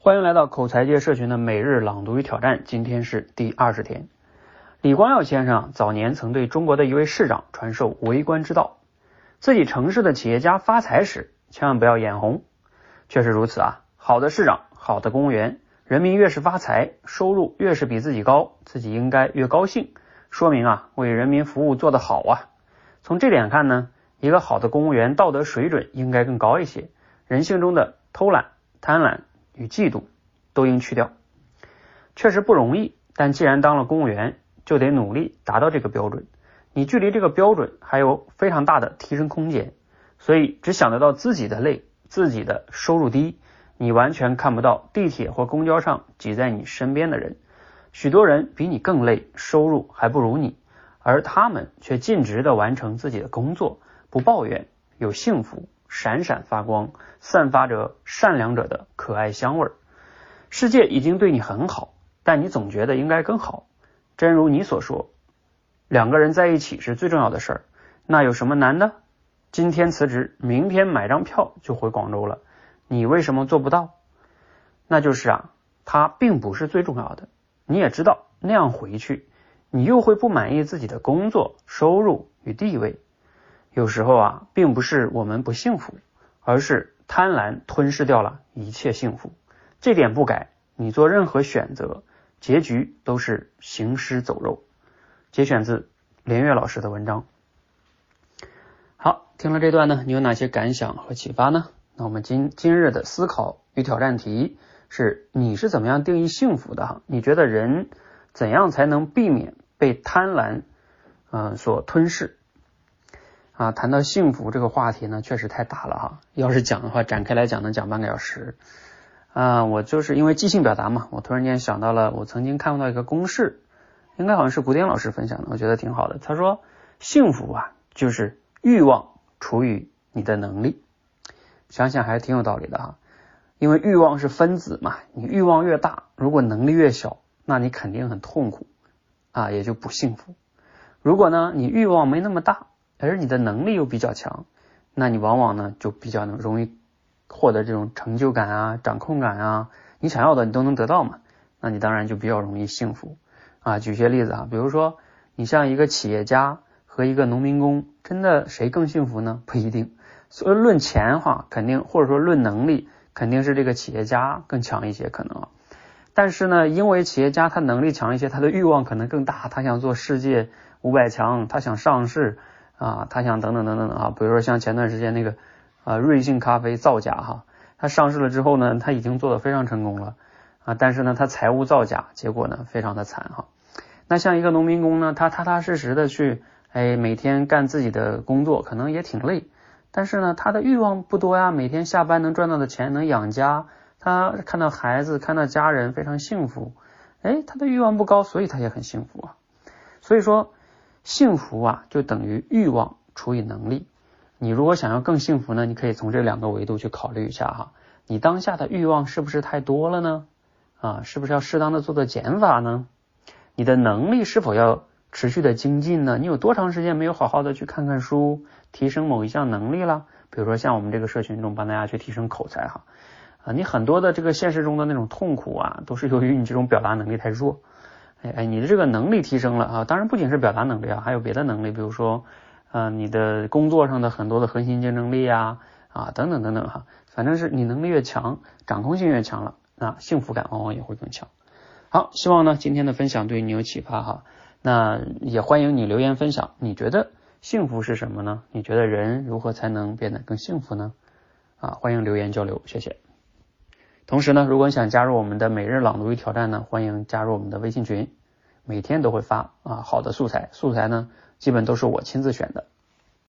欢迎来到口才界社群的每日朗读与挑战，今天是第二十天。李光耀先生早年曾对中国的一位市长传授为官之道，自己城市的企业家发财时，千万不要眼红。确实如此啊，好的市长，好的公务员，人民越是发财，收入越是比自己高，自己应该越高兴，说明啊，为人民服务做得好啊。从这点看呢，一个好的公务员道德水准应该更高一些，人性中的偷懒、贪婪。与嫉妒都应去掉，确实不容易。但既然当了公务员，就得努力达到这个标准。你距离这个标准还有非常大的提升空间，所以只想得到自己的累，自己的收入低，你完全看不到地铁或公交上挤在你身边的人。许多人比你更累，收入还不如你，而他们却尽职的完成自己的工作，不抱怨，有幸福。闪闪发光，散发着善良者的可爱香味儿。世界已经对你很好，但你总觉得应该更好。真如你所说，两个人在一起是最重要的事儿，那有什么难的？今天辞职，明天买张票就回广州了，你为什么做不到？那就是啊，他并不是最重要的。你也知道，那样回去，你又会不满意自己的工作、收入与地位。有时候啊，并不是我们不幸福，而是贪婪吞噬掉了一切幸福。这点不改，你做任何选择，结局都是行尸走肉。节选自连岳老师的文章。好，听了这段呢，你有哪些感想和启发呢？那我们今今日的思考与挑战题是：你是怎么样定义幸福的？哈，你觉得人怎样才能避免被贪婪嗯所吞噬？啊，谈到幸福这个话题呢，确实太大了哈。要是讲的话，展开来讲能讲半个小时。啊，我就是因为即兴表达嘛，我突然间想到了我曾经看到一个公式，应该好像是古典老师分享的，我觉得挺好的。他说，幸福啊，就是欲望除以你的能力。想想还是挺有道理的哈。因为欲望是分子嘛，你欲望越大，如果能力越小，那你肯定很痛苦啊，也就不幸福。如果呢，你欲望没那么大。而你的能力又比较强，那你往往呢就比较能容易获得这种成就感啊、掌控感啊，你想要的你都能得到嘛，那你当然就比较容易幸福啊。举些例子啊，比如说你像一个企业家和一个农民工，真的谁更幸福呢？不一定。所以论钱哈，肯定或者说论能力，肯定是这个企业家更强一些可能。但是呢，因为企业家他能力强一些，他的欲望可能更大，他想做世界五百强，他想上市。啊，他想等等等等啊，比如说像前段时间那个啊瑞幸咖啡造假哈，它上市了之后呢，它已经做的非常成功了啊，但是呢，它财务造假，结果呢非常的惨哈。那像一个农民工呢，他踏踏实实的去哎每天干自己的工作，可能也挺累，但是呢，他的欲望不多呀，每天下班能赚到的钱能养家，他看到孩子看到家人非常幸福，哎，他的欲望不高，所以他也很幸福啊。所以说。幸福啊，就等于欲望除以能力。你如果想要更幸福呢，你可以从这两个维度去考虑一下哈。你当下的欲望是不是太多了呢？啊，是不是要适当的做做减法呢？你的能力是否要持续的精进呢？你有多长时间没有好好的去看看书，提升某一项能力了？比如说像我们这个社群中帮大家去提升口才哈，啊，你很多的这个现实中的那种痛苦啊，都是由于你这种表达能力太弱。哎哎，你的这个能力提升了啊！当然不仅是表达能力啊，还有别的能力，比如说，呃，你的工作上的很多的核心竞争力啊啊等等等等哈，反正是你能力越强，掌控性越强了，那幸福感往往也会更强。好，希望呢今天的分享对你有启发哈。那也欢迎你留言分享，你觉得幸福是什么呢？你觉得人如何才能变得更幸福呢？啊，欢迎留言交流，谢谢。同时呢，如果你想加入我们的每日朗读与挑战呢，欢迎加入我们的微信群，每天都会发啊好的素材，素材呢基本都是我亲自选的。